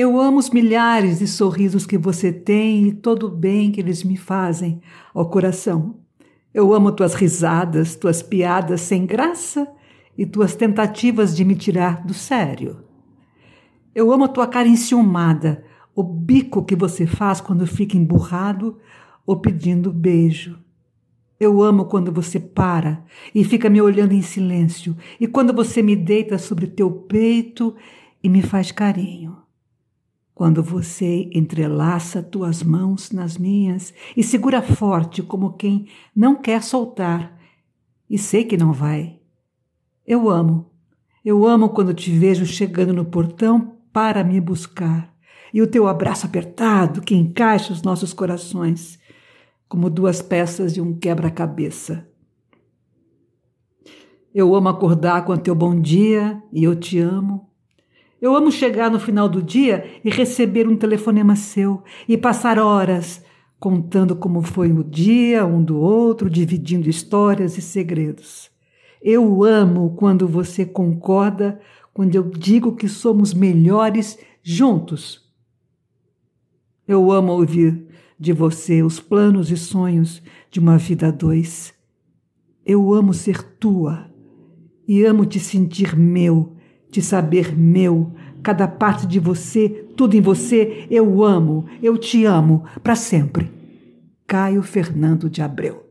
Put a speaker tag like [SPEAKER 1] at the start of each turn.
[SPEAKER 1] Eu amo os milhares de sorrisos que você tem e todo o bem que eles me fazem ao coração. Eu amo tuas risadas, tuas piadas sem graça e tuas tentativas de me tirar do sério. Eu amo a tua cara enciumada, o bico que você faz quando fica emburrado ou pedindo beijo. Eu amo quando você para e fica me olhando em silêncio, e quando você me deita sobre teu peito e me faz carinho. Quando você entrelaça tuas mãos nas minhas e segura forte como quem não quer soltar, e sei que não vai. Eu amo. Eu amo quando te vejo chegando no portão para me buscar, e o teu abraço apertado que encaixa os nossos corações como duas peças de um quebra-cabeça. Eu amo acordar com o teu bom dia e eu te amo. Eu amo chegar no final do dia e receber um telefonema seu e passar horas contando como foi o dia um do outro, dividindo histórias e segredos. Eu amo quando você concorda quando eu digo que somos melhores juntos. Eu amo ouvir de você os planos e sonhos de uma vida a dois. Eu amo ser tua e amo te sentir meu, te saber meu, cada parte de você, tudo em você, eu amo, eu te amo para sempre. Caio Fernando de Abreu